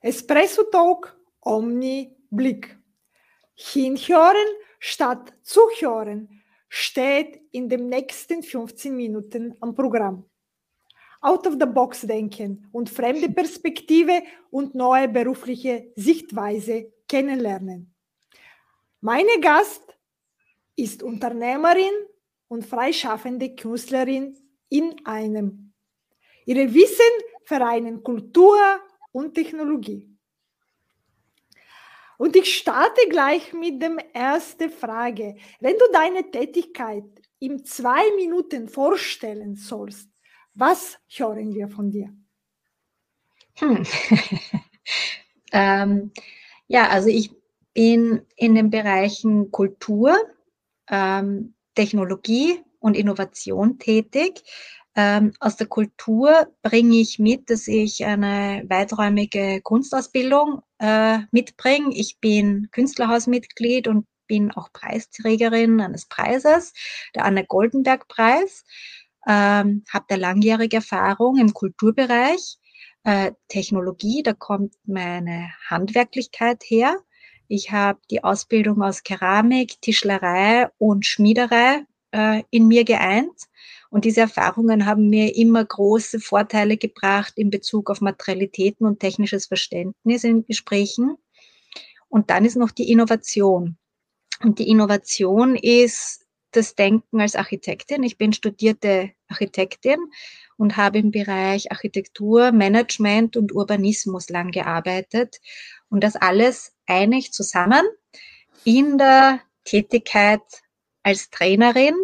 Espresso Talk Omni Blick. Hinhören statt zuhören steht in den nächsten 15 Minuten am Programm. Out of the box denken und fremde Perspektive und neue berufliche Sichtweise kennenlernen. Meine Gast ist Unternehmerin und freischaffende Künstlerin in einem. Ihre Wissen vereinen Kultur und Technologie. Und ich starte gleich mit der ersten Frage. Wenn du deine Tätigkeit in zwei Minuten vorstellen sollst, was hören wir von dir? Hm. ähm, ja, also ich bin in den Bereichen Kultur, ähm, Technologie und Innovation tätig. Ähm, aus der Kultur bringe ich mit, dass ich eine weiträumige Kunstausbildung äh, mitbringe. Ich bin Künstlerhausmitglied und bin auch Preisträgerin eines Preises, der Anne Goldenberg Preis. Ähm, habe da langjährige Erfahrung im Kulturbereich. Äh, Technologie, da kommt meine Handwerklichkeit her. Ich habe die Ausbildung aus Keramik, Tischlerei und Schmiederei äh, in mir geeint. Und diese Erfahrungen haben mir immer große Vorteile gebracht in Bezug auf Materialitäten und technisches Verständnis in Gesprächen. Und dann ist noch die Innovation. Und die Innovation ist das Denken als Architektin. Ich bin studierte Architektin und habe im Bereich Architektur, Management und Urbanismus lang gearbeitet. Und das alles einig zusammen in der Tätigkeit als Trainerin.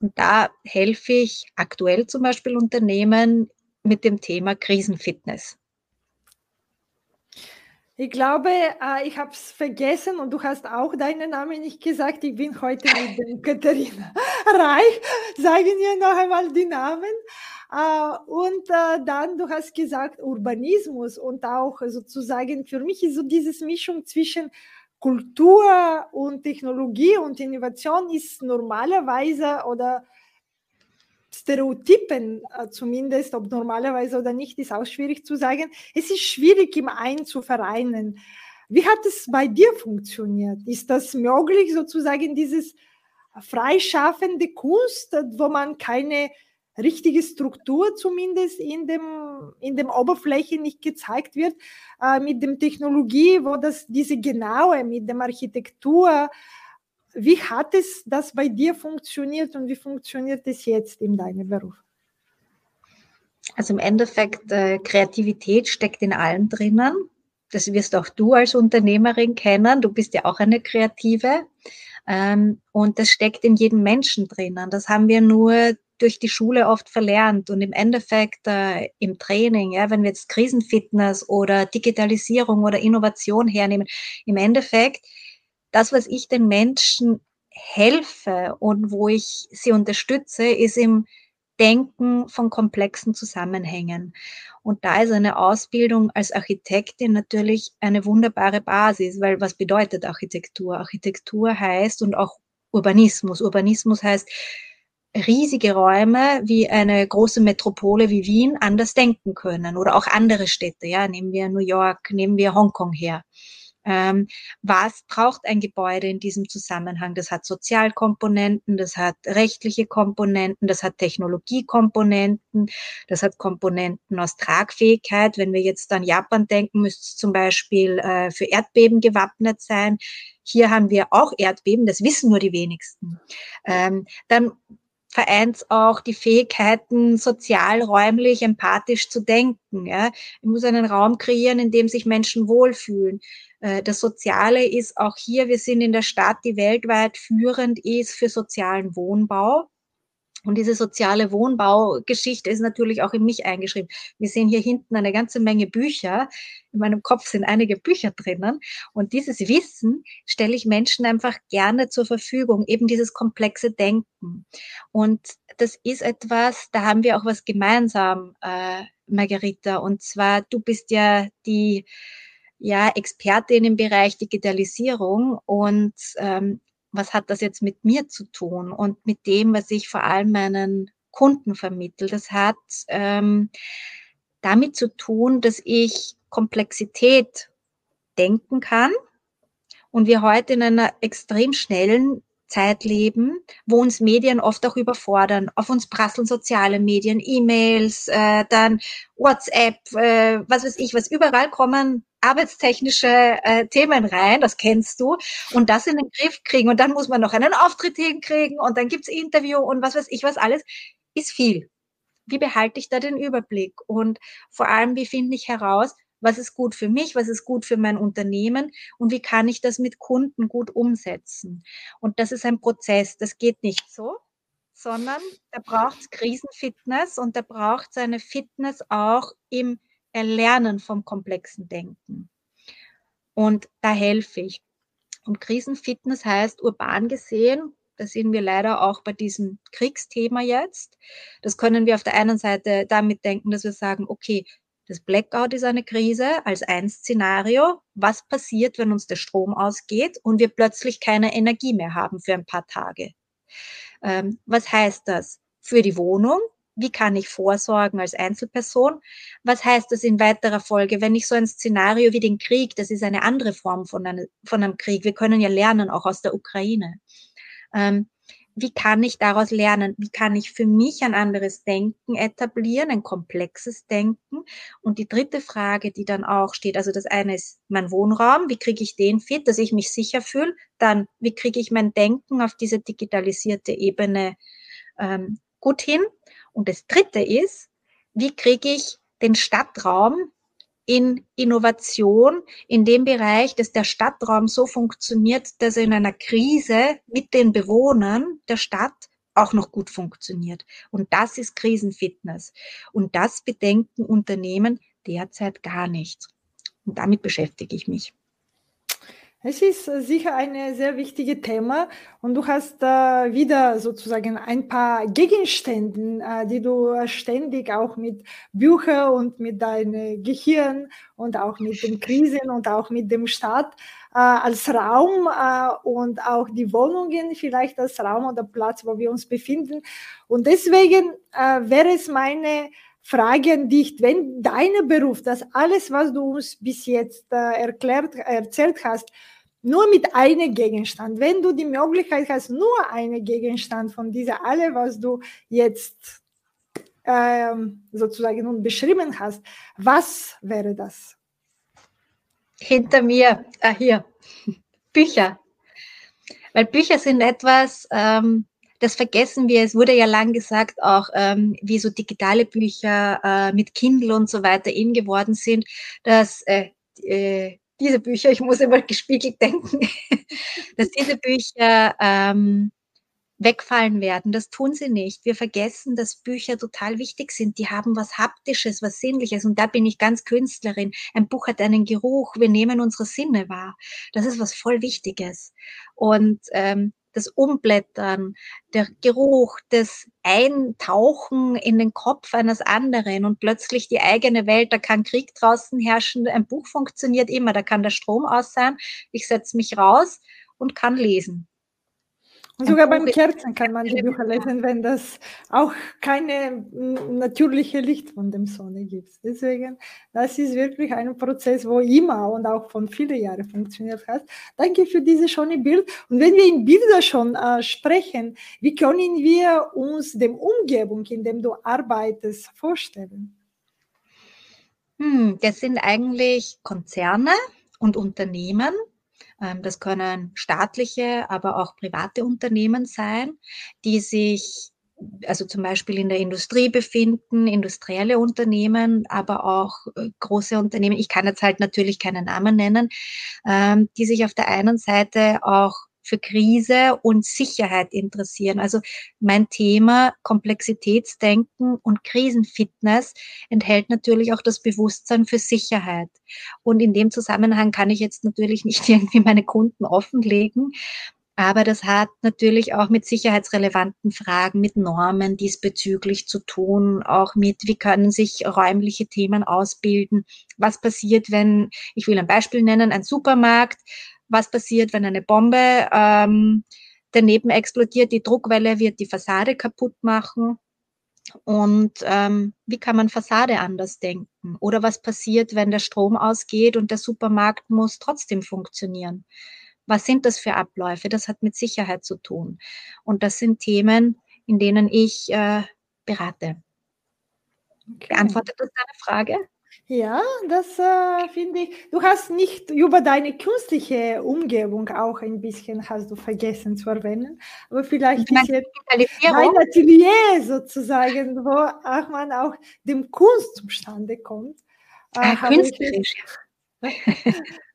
Und da helfe ich aktuell zum Beispiel Unternehmen mit dem Thema Krisenfitness. Ich glaube, äh, ich habe es vergessen und du hast auch deinen Namen nicht gesagt. Ich bin heute mit dem Katharina Reich. Sagen wir noch einmal die Namen. Äh, und äh, dann, du hast gesagt, Urbanismus und auch sozusagen, für mich ist so diese Mischung zwischen Kultur und Technologie und Innovation ist normalerweise oder Stereotypen äh, zumindest, ob normalerweise oder nicht, ist auch schwierig zu sagen. Es ist schwierig, im einen zu vereinen. Wie hat es bei dir funktioniert? Ist das möglich, sozusagen dieses freischaffende Kunst, wo man keine richtige Struktur zumindest in dem, in dem Oberfläche nicht gezeigt wird, äh, mit dem Technologie, wo das, diese genaue, mit dem Architektur, wie hat es das bei dir funktioniert und wie funktioniert es jetzt in deinem Beruf? Also im Endeffekt, äh, Kreativität steckt in allem drinnen. Das wirst auch du als Unternehmerin kennen. Du bist ja auch eine Kreative. Ähm, und das steckt in jedem Menschen drinnen. Das haben wir nur durch die Schule oft verlernt und im Endeffekt äh, im Training, ja, wenn wir jetzt Krisenfitness oder Digitalisierung oder Innovation hernehmen, im Endeffekt das, was ich den Menschen helfe und wo ich sie unterstütze, ist im Denken von komplexen Zusammenhängen. Und da ist eine Ausbildung als Architektin natürlich eine wunderbare Basis, weil was bedeutet Architektur? Architektur heißt und auch Urbanismus. Urbanismus heißt, riesige Räume wie eine große Metropole wie Wien anders denken können oder auch andere Städte. Ja, nehmen wir New York, nehmen wir Hongkong her. Ähm, was braucht ein Gebäude in diesem Zusammenhang? Das hat Sozialkomponenten, das hat rechtliche Komponenten, das hat Technologiekomponenten, das hat Komponenten aus Tragfähigkeit. Wenn wir jetzt an Japan denken, müsste es zum Beispiel äh, für Erdbeben gewappnet sein. Hier haben wir auch Erdbeben, das wissen nur die wenigsten. Ähm, dann vereint auch die Fähigkeiten, sozial, räumlich, empathisch zu denken. Ja. Ich muss einen Raum kreieren, in dem sich Menschen wohlfühlen. Äh, das Soziale ist auch hier, wir sind in der Stadt, die weltweit führend ist für sozialen Wohnbau. Und diese soziale Wohnbaugeschichte ist natürlich auch in mich eingeschrieben. Wir sehen hier hinten eine ganze Menge Bücher. In meinem Kopf sind einige Bücher drinnen. Und dieses Wissen stelle ich Menschen einfach gerne zur Verfügung, eben dieses komplexe Denken. Und das ist etwas, da haben wir auch was gemeinsam, äh, Margarita. Und zwar, du bist ja die ja, Expertin im Bereich Digitalisierung und ähm, was hat das jetzt mit mir zu tun und mit dem, was ich vor allem meinen Kunden vermittle. Das hat ähm, damit zu tun, dass ich Komplexität denken kann und wir heute in einer extrem schnellen Zeit leben, wo uns Medien oft auch überfordern. Auf uns prasseln soziale Medien, E-Mails, äh, dann WhatsApp, äh, was weiß ich, was überall kommen arbeitstechnische äh, Themen rein, das kennst du, und das in den Griff kriegen. Und dann muss man noch einen Auftritt hinkriegen und dann gibt's Interview und was weiß ich, was alles, ist viel. Wie behalte ich da den Überblick? Und vor allem, wie finde ich heraus, was ist gut für mich, was ist gut für mein Unternehmen und wie kann ich das mit Kunden gut umsetzen. Und das ist ein Prozess, das geht nicht so, sondern da braucht es Krisenfitness und da braucht es eine Fitness auch im Erlernen vom komplexen Denken. Und da helfe ich. Und Krisenfitness heißt urban gesehen, da sehen wir leider auch bei diesem Kriegsthema jetzt. Das können wir auf der einen Seite damit denken, dass wir sagen, okay, das Blackout ist eine Krise als ein Szenario. Was passiert, wenn uns der Strom ausgeht und wir plötzlich keine Energie mehr haben für ein paar Tage? Ähm, was heißt das für die Wohnung? Wie kann ich vorsorgen als Einzelperson? Was heißt das in weiterer Folge, wenn ich so ein Szenario wie den Krieg, das ist eine andere Form von, eine, von einem Krieg. Wir können ja lernen, auch aus der Ukraine. Ähm, wie kann ich daraus lernen? Wie kann ich für mich ein anderes Denken etablieren, ein komplexes Denken? Und die dritte Frage, die dann auch steht, also das eine ist mein Wohnraum, wie kriege ich den fit, dass ich mich sicher fühle? Dann, wie kriege ich mein Denken auf diese digitalisierte Ebene ähm, gut hin? Und das dritte ist, wie kriege ich den Stadtraum in Innovation in dem Bereich, dass der Stadtraum so funktioniert, dass er in einer Krise mit den Bewohnern der Stadt auch noch gut funktioniert. Und das ist Krisenfitness. Und das bedenken Unternehmen derzeit gar nicht. Und damit beschäftige ich mich. Es ist äh, sicher ein sehr wichtiges Thema und du hast äh, wieder sozusagen ein paar Gegenstände, äh, die du ständig auch mit Büchern und mit deinem Gehirn und auch mit den Krisen und auch mit dem Staat äh, als Raum äh, und auch die Wohnungen vielleicht als Raum oder Platz, wo wir uns befinden. Und deswegen äh, wäre es meine Frage an dich, wenn dein Beruf, das alles, was du uns bis jetzt äh, erklärt, erzählt hast, nur mit einem Gegenstand, wenn du die Möglichkeit hast, nur einen Gegenstand von dieser alle, was du jetzt ähm, sozusagen nun beschrieben hast, was wäre das? Hinter mir, ah, hier, Bücher. Weil Bücher sind etwas, ähm, das vergessen wir. Es wurde ja lang gesagt, auch ähm, wie so digitale Bücher äh, mit Kindle und so weiter in geworden sind, dass äh, äh, diese Bücher, ich muss immer gespiegelt denken, dass diese Bücher ähm, wegfallen werden. Das tun sie nicht. Wir vergessen, dass Bücher total wichtig sind. Die haben was Haptisches, was Sinnliches. Und da bin ich ganz Künstlerin. Ein Buch hat einen Geruch. Wir nehmen unsere Sinne wahr. Das ist was voll Wichtiges. Und ähm, das Umblättern, der Geruch, das Eintauchen in den Kopf eines anderen und plötzlich die eigene Welt, da kann Krieg draußen herrschen, ein Buch funktioniert immer, da kann der Strom aus sein, ich setze mich raus und kann lesen. Sogar beim Kerzen kann man die Bücher lesen, wenn das auch keine natürliche Licht von dem Sonne gibt. Deswegen, das ist wirklich ein Prozess, wo immer und auch von vielen Jahren funktioniert hat. Danke für dieses schöne Bild. Und wenn wir in Bilder schon äh, sprechen, wie können wir uns dem Umgebung, in dem du arbeitest, vorstellen? Hm, das sind eigentlich Konzerne und Unternehmen, das können staatliche, aber auch private Unternehmen sein, die sich also zum Beispiel in der Industrie befinden, industrielle Unternehmen, aber auch äh, große Unternehmen. Ich kann jetzt halt natürlich keinen Namen nennen, ähm, die sich auf der einen Seite auch für Krise und Sicherheit interessieren. Also mein Thema Komplexitätsdenken und Krisenfitness enthält natürlich auch das Bewusstsein für Sicherheit. Und in dem Zusammenhang kann ich jetzt natürlich nicht irgendwie meine Kunden offenlegen, aber das hat natürlich auch mit sicherheitsrelevanten Fragen, mit Normen diesbezüglich zu tun, auch mit, wie können sich räumliche Themen ausbilden. Was passiert, wenn, ich will ein Beispiel nennen, ein Supermarkt was passiert, wenn eine Bombe ähm, daneben explodiert. Die Druckwelle wird die Fassade kaputt machen. Und ähm, wie kann man Fassade anders denken? Oder was passiert, wenn der Strom ausgeht und der Supermarkt muss trotzdem funktionieren? Was sind das für Abläufe? Das hat mit Sicherheit zu tun. Und das sind Themen, in denen ich äh, berate. Okay. Beantwortet das deine Frage? Ja, das äh, finde ich. Du hast nicht über deine künstliche Umgebung auch ein bisschen hast du vergessen zu erwähnen, aber vielleicht ist jetzt dein Atelier sozusagen, wo auch man auch dem Kunst zustande kommt. Äh, ah, künstlerisch.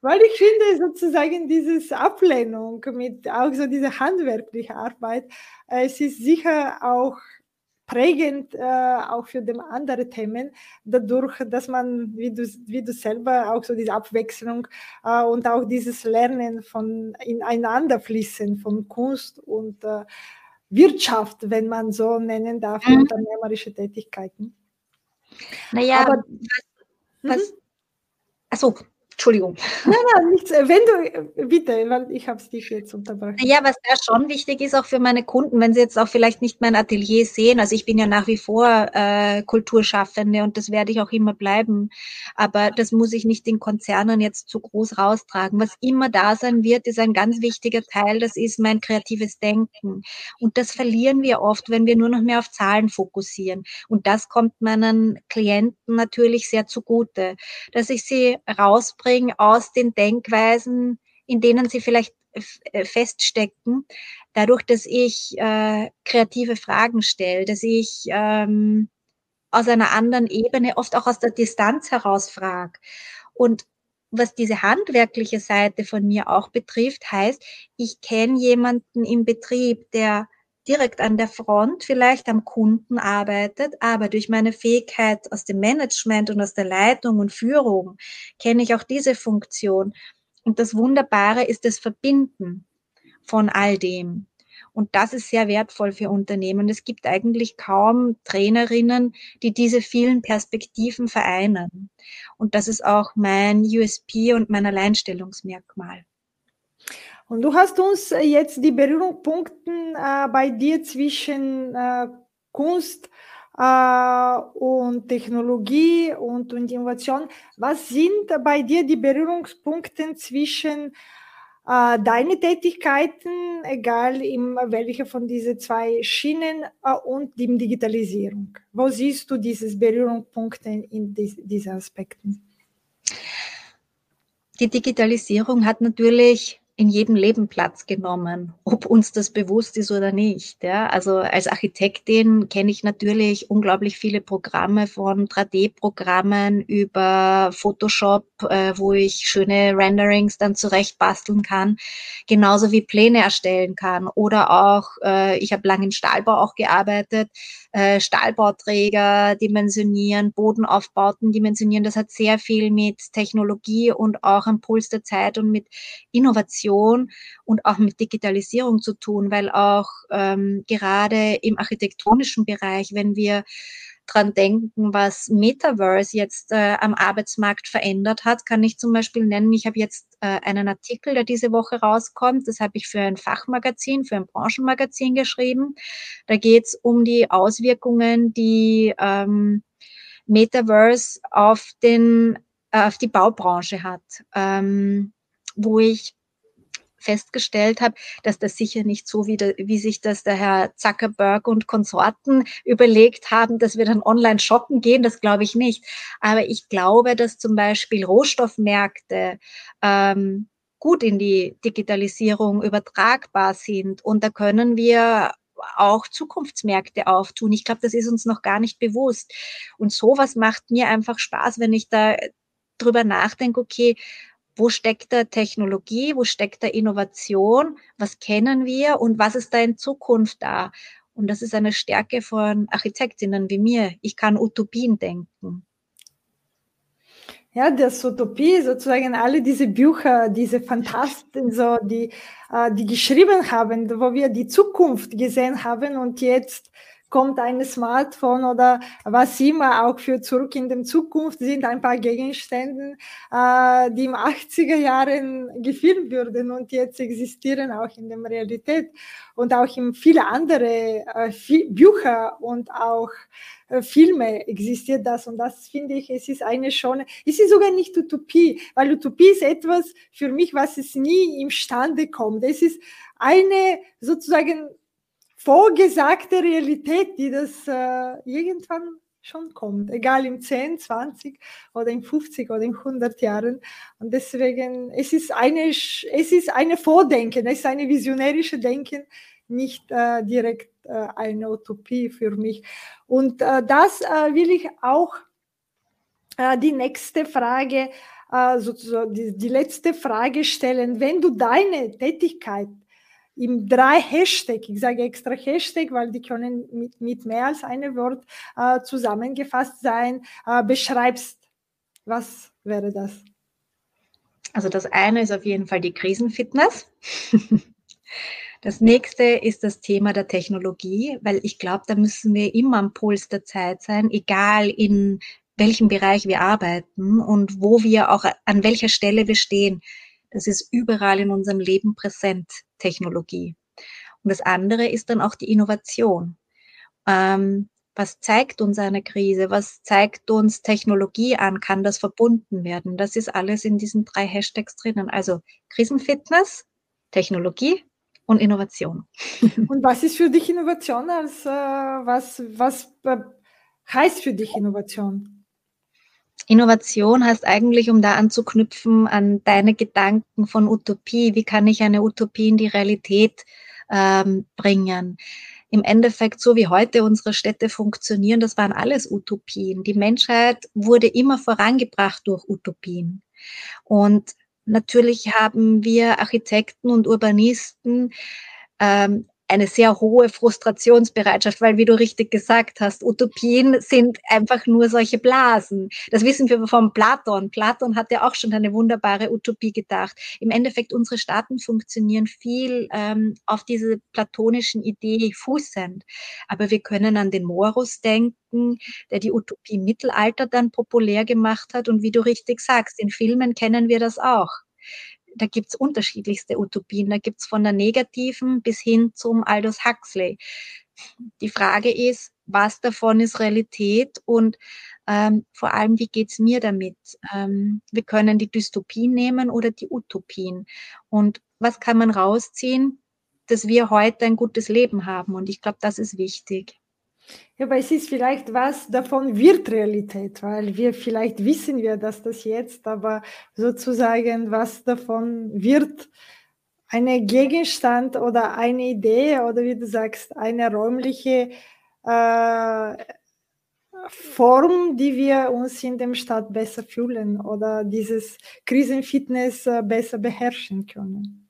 Weil ich finde sozusagen dieses Ablehnung mit auch so dieser handwerkliche Arbeit, äh, es ist sicher auch prägend äh, auch für die anderen Themen, dadurch, dass man, wie du, wie du selber, auch so diese Abwechslung äh, und auch dieses Lernen von ineinander fließen von Kunst und äh, Wirtschaft, wenn man so nennen darf, mhm. unternehmerische Tätigkeiten. Naja, Aber, was, was, mhm. achso, Entschuldigung. Nein, nein, nichts. Äh, wenn du, äh, bitte, weil ich habe es dich jetzt unterbrochen. Ja, was da schon wichtig ist, auch für meine Kunden, wenn sie jetzt auch vielleicht nicht mein Atelier sehen, also ich bin ja nach wie vor äh, Kulturschaffende und das werde ich auch immer bleiben, aber das muss ich nicht in Konzernen jetzt zu groß raustragen. Was immer da sein wird, ist ein ganz wichtiger Teil, das ist mein kreatives Denken. Und das verlieren wir oft, wenn wir nur noch mehr auf Zahlen fokussieren. Und das kommt meinen Klienten natürlich sehr zugute, dass ich sie rausbringe rausbringen aus den Denkweisen, in denen sie vielleicht äh, feststecken, dadurch, dass ich äh, kreative Fragen stelle, dass ich ähm, aus einer anderen Ebene, oft auch aus der Distanz heraus frage. Und was diese handwerkliche Seite von mir auch betrifft, heißt, ich kenne jemanden im Betrieb, der direkt an der Front vielleicht am Kunden arbeitet, aber durch meine Fähigkeit aus dem Management und aus der Leitung und Führung kenne ich auch diese Funktion. Und das Wunderbare ist das Verbinden von all dem. Und das ist sehr wertvoll für Unternehmen. Es gibt eigentlich kaum Trainerinnen, die diese vielen Perspektiven vereinen. Und das ist auch mein USP und mein Alleinstellungsmerkmal. Und du hast uns jetzt die Berührungspunkte äh, bei dir zwischen äh, Kunst äh, und Technologie und, und Innovation. Was sind bei dir die Berührungspunkte zwischen äh, deine Tätigkeiten, egal in welche von diesen zwei Schienen äh, und die Digitalisierung? Wo siehst du diese Berührungspunkte in dies, diesen Aspekten? Die Digitalisierung hat natürlich in jedem Leben Platz genommen, ob uns das bewusst ist oder nicht. Ja? Also als Architektin kenne ich natürlich unglaublich viele Programme von 3D-Programmen über Photoshop, äh, wo ich schöne Renderings dann zurecht basteln kann, genauso wie Pläne erstellen kann. Oder auch, äh, ich habe lange im Stahlbau auch gearbeitet, äh, Stahlbauträger dimensionieren, Bodenaufbauten dimensionieren. Das hat sehr viel mit Technologie und auch am Puls der Zeit und mit Innovation und auch mit Digitalisierung zu tun, weil auch ähm, gerade im architektonischen Bereich, wenn wir dran denken, was Metaverse jetzt äh, am Arbeitsmarkt verändert hat, kann ich zum Beispiel nennen, ich habe jetzt äh, einen Artikel, der diese Woche rauskommt, das habe ich für ein Fachmagazin, für ein Branchenmagazin geschrieben. Da geht es um die Auswirkungen, die ähm, Metaverse auf den äh, auf die Baubranche hat, ähm, wo ich festgestellt habe, dass das sicher nicht so, wie, der, wie sich das der Herr Zuckerberg und Konsorten überlegt haben, dass wir dann online shoppen gehen, das glaube ich nicht. Aber ich glaube, dass zum Beispiel Rohstoffmärkte ähm, gut in die Digitalisierung übertragbar sind. Und da können wir auch Zukunftsmärkte auftun. Ich glaube, das ist uns noch gar nicht bewusst. Und sowas macht mir einfach Spaß, wenn ich da drüber nachdenke, okay, wo steckt da Technologie, wo steckt da Innovation, was kennen wir und was ist da in Zukunft da. Und das ist eine Stärke von Architektinnen wie mir. Ich kann Utopien denken. Ja, das Utopie, sozusagen alle diese Bücher, diese Fantasten, so, die, äh, die geschrieben haben, wo wir die Zukunft gesehen haben und jetzt kommt ein Smartphone oder was immer auch für zurück in die Zukunft sind ein paar Gegenstände, äh, die im 80er Jahren gefilmt wurden und jetzt existieren auch in der Realität und auch in viele andere äh, Bücher und auch äh, Filme existiert das und das finde ich, es ist eine schon, es ist sogar nicht Utopie, weil Utopie ist etwas für mich, was es nie imstande kommt. Es ist eine sozusagen vorgesagte Realität, die das äh, irgendwann schon kommt, egal im 10, 20 oder in 50 oder in 100 Jahren. Und deswegen, es ist eine, es ist eine Vordenken, es ist eine visionärische Denken, nicht äh, direkt äh, eine Utopie für mich. Und äh, das äh, will ich auch äh, die nächste Frage, äh, sozusagen die, die letzte Frage stellen. Wenn du deine Tätigkeit im drei Hashtag, ich sage extra Hashtag, weil die können mit, mit mehr als einem Wort äh, zusammengefasst sein, äh, beschreibst, was wäre das? Also das eine ist auf jeden Fall die Krisenfitness. Das nächste ist das Thema der Technologie, weil ich glaube, da müssen wir immer am Puls der Zeit sein, egal in welchem Bereich wir arbeiten und wo wir auch an welcher Stelle wir stehen. Das ist überall in unserem Leben präsent, Technologie. Und das andere ist dann auch die Innovation. Ähm, was zeigt uns eine Krise? Was zeigt uns Technologie an? Kann das verbunden werden? Das ist alles in diesen drei Hashtags drinnen. Also Krisenfitness, Technologie und Innovation. Und was ist für dich Innovation? Als, äh, was was äh, heißt für dich Innovation? Innovation heißt eigentlich, um da anzuknüpfen an deine Gedanken von Utopie. Wie kann ich eine Utopie in die Realität ähm, bringen? Im Endeffekt, so wie heute unsere Städte funktionieren, das waren alles Utopien. Die Menschheit wurde immer vorangebracht durch Utopien. Und natürlich haben wir Architekten und Urbanisten ähm, eine sehr hohe Frustrationsbereitschaft, weil, wie du richtig gesagt hast, Utopien sind einfach nur solche Blasen. Das wissen wir von Platon. Platon hat ja auch schon eine wunderbare Utopie gedacht. Im Endeffekt, unsere Staaten funktionieren viel ähm, auf diese platonischen Idee fußend. Aber wir können an den Morus denken, der die Utopie Mittelalter dann populär gemacht hat. Und wie du richtig sagst, in Filmen kennen wir das auch da gibt's unterschiedlichste Utopien. Da gibt's von der negativen bis hin zum Aldous Huxley. Die Frage ist, was davon ist Realität und ähm, vor allem, wie geht's mir damit? Ähm, wir können die Dystopien nehmen oder die Utopien. Und was kann man rausziehen, dass wir heute ein gutes Leben haben? Und ich glaube, das ist wichtig. Ja, aber es ist vielleicht was davon wird Realität, weil wir vielleicht wissen wir, dass das jetzt, aber sozusagen was davon wird eine Gegenstand oder eine Idee oder wie du sagst, eine räumliche äh, Form, die wir uns in dem Stadt besser fühlen oder dieses Krisenfitness äh, besser beherrschen können.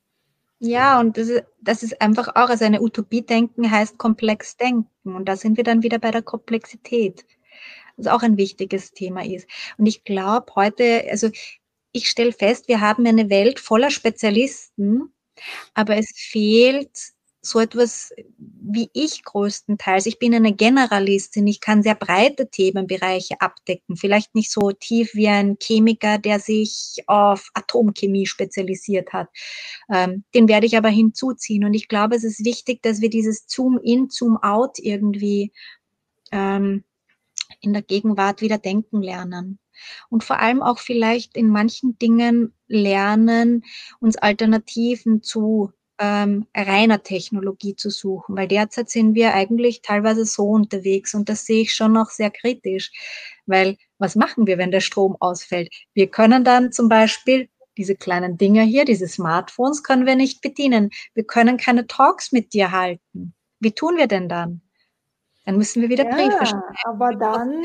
Ja, und das ist, das ist einfach auch, also eine Utopie denken heißt komplex denken. Und da sind wir dann wieder bei der Komplexität, was auch ein wichtiges Thema ist. Und ich glaube heute, also ich stelle fest, wir haben eine Welt voller Spezialisten, aber es fehlt so etwas wie ich größtenteils. Ich bin eine Generalistin. Ich kann sehr breite Themenbereiche abdecken. Vielleicht nicht so tief wie ein Chemiker, der sich auf Atomchemie spezialisiert hat. Ähm, den werde ich aber hinzuziehen. Und ich glaube, es ist wichtig, dass wir dieses Zoom-in, Zoom-out irgendwie ähm, in der Gegenwart wieder denken lernen. Und vor allem auch vielleicht in manchen Dingen lernen, uns Alternativen zu ähm, reiner Technologie zu suchen, weil derzeit sind wir eigentlich teilweise so unterwegs und das sehe ich schon noch sehr kritisch, weil was machen wir, wenn der Strom ausfällt? Wir können dann zum Beispiel diese kleinen Dinger hier, diese Smartphones können wir nicht bedienen. Wir können keine Talks mit dir halten. Wie tun wir denn dann? Dann müssen wir wieder Briefe ja, schreiben. Aber dann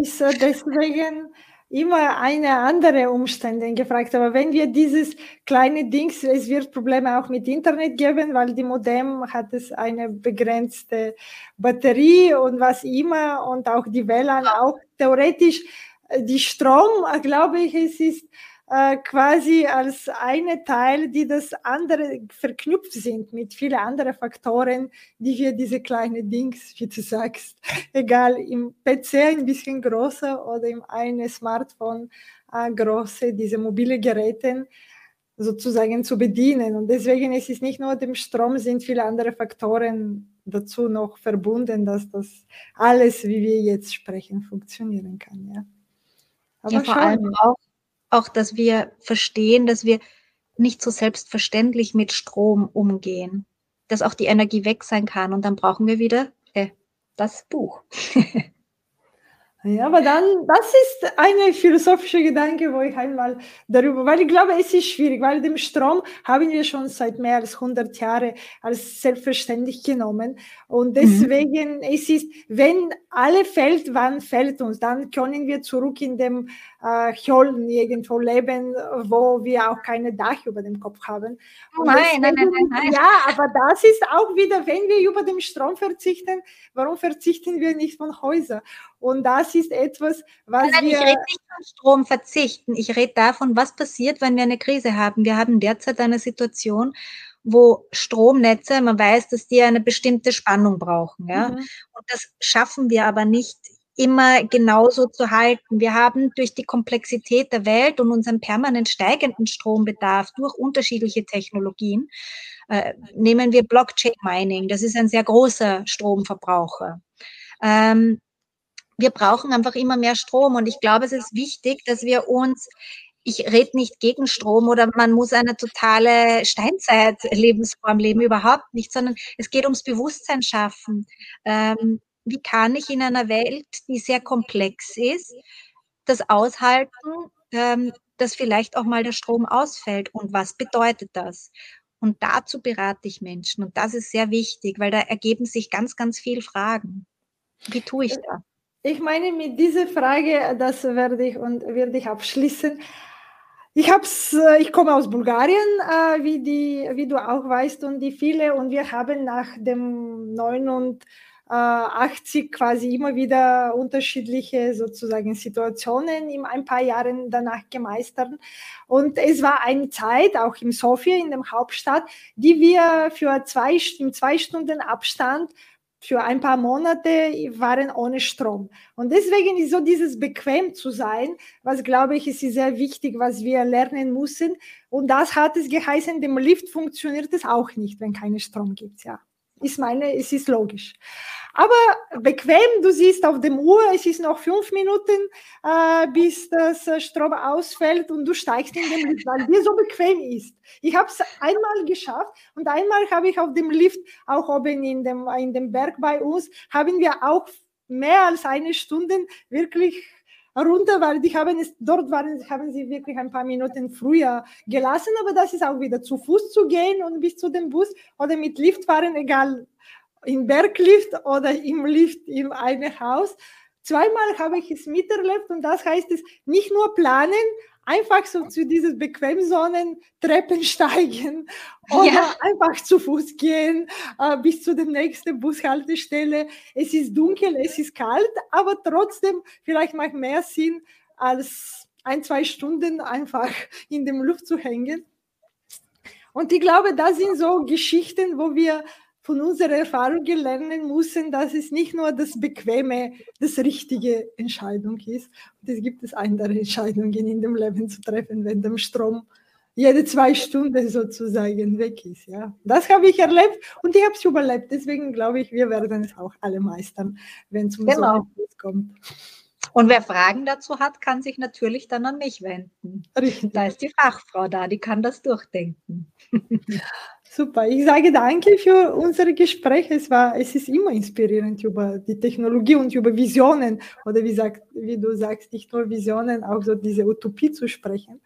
ist deswegen immer eine andere Umstände gefragt. Aber wenn wir dieses kleine Dings, es wird Probleme auch mit Internet geben, weil die Modem hat es eine begrenzte Batterie und was immer und auch die WLAN auch theoretisch äh, die Strom, äh, glaube ich, es ist äh, quasi als eine Teil, die das andere verknüpft sind mit vielen anderen Faktoren, die wir diese kleinen Dings, wie du sagst, egal im PC ein bisschen größer oder im einen Smartphone äh, große, diese mobile Geräte sozusagen zu bedienen. Und deswegen ist es nicht nur dem Strom, sind viele andere Faktoren dazu noch verbunden, dass das alles, wie wir jetzt sprechen, funktionieren kann. Ja, Aber ja vor allem auch auch, dass wir verstehen, dass wir nicht so selbstverständlich mit Strom umgehen, dass auch die Energie weg sein kann und dann brauchen wir wieder äh, das Buch. Ja, aber dann, das ist eine philosophische Gedanke, wo ich einmal darüber, weil ich glaube, es ist schwierig, weil den Strom haben wir schon seit mehr als 100 Jahren als selbstverständlich genommen. Und mhm. deswegen, mhm. es ist, wenn alle fällt, wann fällt uns, dann können wir zurück in dem äh, Holden irgendwo leben, wo wir auch keine Dach über dem Kopf haben. nein, deswegen, nein, nein, nein. Ja, aber das ist auch wieder, wenn wir über den Strom verzichten, warum verzichten wir nicht von Häusern? Und das ist etwas, was nein, wir... Ich rede nicht von Strom verzichten. Ich rede davon, was passiert, wenn wir eine Krise haben. Wir haben derzeit eine Situation, wo Stromnetze, man weiß, dass die eine bestimmte Spannung brauchen. Ja? Mhm. Und das schaffen wir aber nicht immer genauso zu halten. Wir haben durch die Komplexität der Welt und unseren permanent steigenden Strombedarf durch unterschiedliche Technologien, äh, nehmen wir Blockchain Mining, das ist ein sehr großer Stromverbraucher. Ähm, wir brauchen einfach immer mehr Strom und ich glaube, es ist wichtig, dass wir uns ich rede nicht gegen Strom oder man muss eine totale Steinzeit-Lebensform leben, überhaupt nicht, sondern es geht ums Bewusstsein schaffen. Ähm, wie kann ich in einer Welt, die sehr komplex ist, das aushalten, ähm, dass vielleicht auch mal der Strom ausfällt und was bedeutet das? Und dazu berate ich Menschen und das ist sehr wichtig, weil da ergeben sich ganz, ganz viele Fragen. Wie tue ich das? Ich meine, mit dieser Frage, das werde ich und werde ich abschließen. Ich hab's, äh, ich komme aus Bulgarien, äh, wie, die, wie du auch weißt, und die viele, und wir haben nach dem 9 und 80 quasi immer wieder unterschiedliche sozusagen Situationen in ein paar Jahren danach gemeistert. Und es war eine Zeit, auch in Sofia, in dem Hauptstadt, die wir für zwei, im zwei Stunden Abstand für ein paar Monate waren ohne Strom. Und deswegen ist so dieses bequem zu sein, was glaube ich, ist sehr wichtig, was wir lernen müssen. Und das hat es geheißen, dem Lift funktioniert es auch nicht, wenn keine Strom gibt, ja. Ich meine, es ist logisch. Aber bequem, du siehst auf dem Uhr, es ist noch fünf Minuten, äh, bis das äh, Strom ausfällt und du steigst in den Lift, weil dir so bequem ist. Ich habe es einmal geschafft und einmal habe ich auf dem Lift, auch oben in dem, in dem Berg bei uns, haben wir auch mehr als eine Stunde wirklich runter, weil die haben es, dort waren, haben sie wirklich ein paar Minuten früher gelassen, aber das ist auch wieder zu Fuß zu gehen und bis zu dem Bus oder mit Lift fahren, egal im Berglift oder im Lift in einem Haus. Zweimal habe ich es miterlebt und das heißt es nicht nur planen, einfach so zu dieses Bequemsonnen Treppen steigen oder ja. einfach zu Fuß gehen äh, bis zu der nächsten Bushaltestelle. Es ist dunkel, es ist kalt, aber trotzdem vielleicht macht mehr Sinn als ein, zwei Stunden einfach in der Luft zu hängen. Und ich glaube, das sind so Geschichten, wo wir von unserer Erfahrung lernen müssen, dass es nicht nur das bequeme, das richtige Entscheidung ist. Und es gibt es andere Entscheidungen in dem Leben zu treffen, wenn der Strom jede zwei Stunden sozusagen weg ist. Ja, das habe ich erlebt und ich habe es überlebt. Deswegen glaube ich, wir werden es auch alle meistern, wenn es um genau. so kommt. Und wer Fragen dazu hat, kann sich natürlich dann an mich wenden. Richtig. Da ist die Fachfrau da, die kann das durchdenken. Super, ich sage danke für unser Gespräch. Es, war, es ist immer inspirierend über die Technologie und über Visionen oder wie, sagt, wie du sagst, nicht nur Visionen, auch so diese Utopie zu sprechen.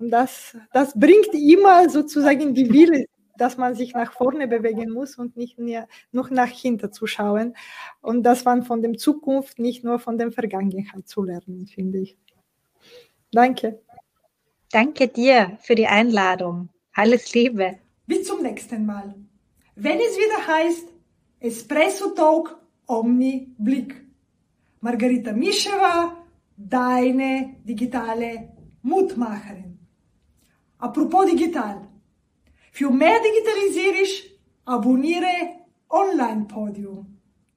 Und das, das bringt immer sozusagen die Wille, dass man sich nach vorne bewegen muss und nicht mehr noch nach hinten zu schauen. Und das man von der Zukunft, nicht nur von der Vergangenheit zu lernen, finde ich. Danke. Danke dir für die Einladung. Alles Liebe. Bis zum nächsten Mal. Wenn es wieder heißt Espresso Talk Omni Blick. Margarita Mischewa, deine digitale Mutmacherin. Apropos digital. Für mehr Digitalisierung abonniere Online-Podium.